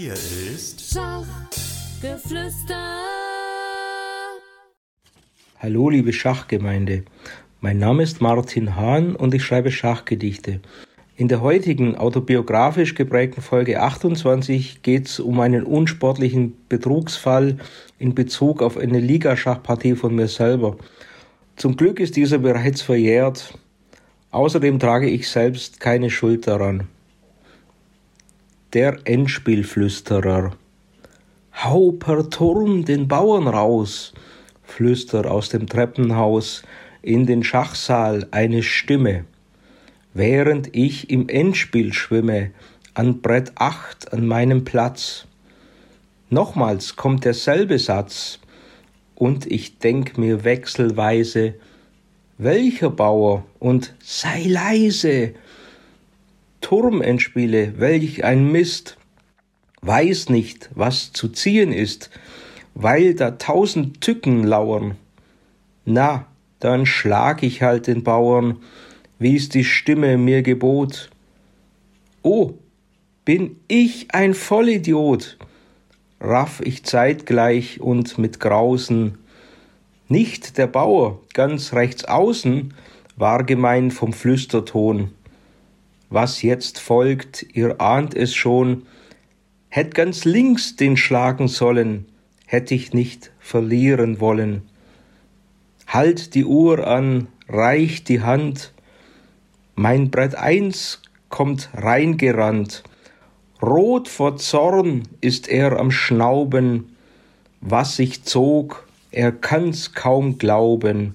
Hier ist Schachgeflüster. Hallo liebe Schachgemeinde, mein Name ist Martin Hahn und ich schreibe Schachgedichte. In der heutigen autobiografisch geprägten Folge 28 geht es um einen unsportlichen Betrugsfall in Bezug auf eine Ligaschachpartie von mir selber. Zum Glück ist dieser bereits verjährt. Außerdem trage ich selbst keine Schuld daran. Der Endspielflüsterer. Hau per Turm den Bauern raus, flüstert aus dem Treppenhaus in den Schachsaal eine Stimme während ich im Endspiel schwimme, an Brett 8 an meinem Platz. Nochmals kommt derselbe Satz, und ich denk mir wechselweise, welcher Bauer und sei leise. Turmentspiele, welch ein Mist, weiß nicht, was zu ziehen ist, weil da tausend Tücken lauern. Na, dann schlag ich halt den Bauern, wie's die Stimme mir gebot. Oh, bin ich ein Vollidiot, raff ich zeitgleich und mit Grausen. Nicht der Bauer, ganz rechts außen, war gemein vom Flüsterton. Was jetzt folgt, ihr ahnt es schon, hätt ganz links den schlagen sollen, hätt ich nicht verlieren wollen. Halt die Uhr an, reich die Hand, mein Brett eins kommt reingerannt. Rot vor Zorn ist er am Schnauben. Was sich zog, er kann's kaum glauben.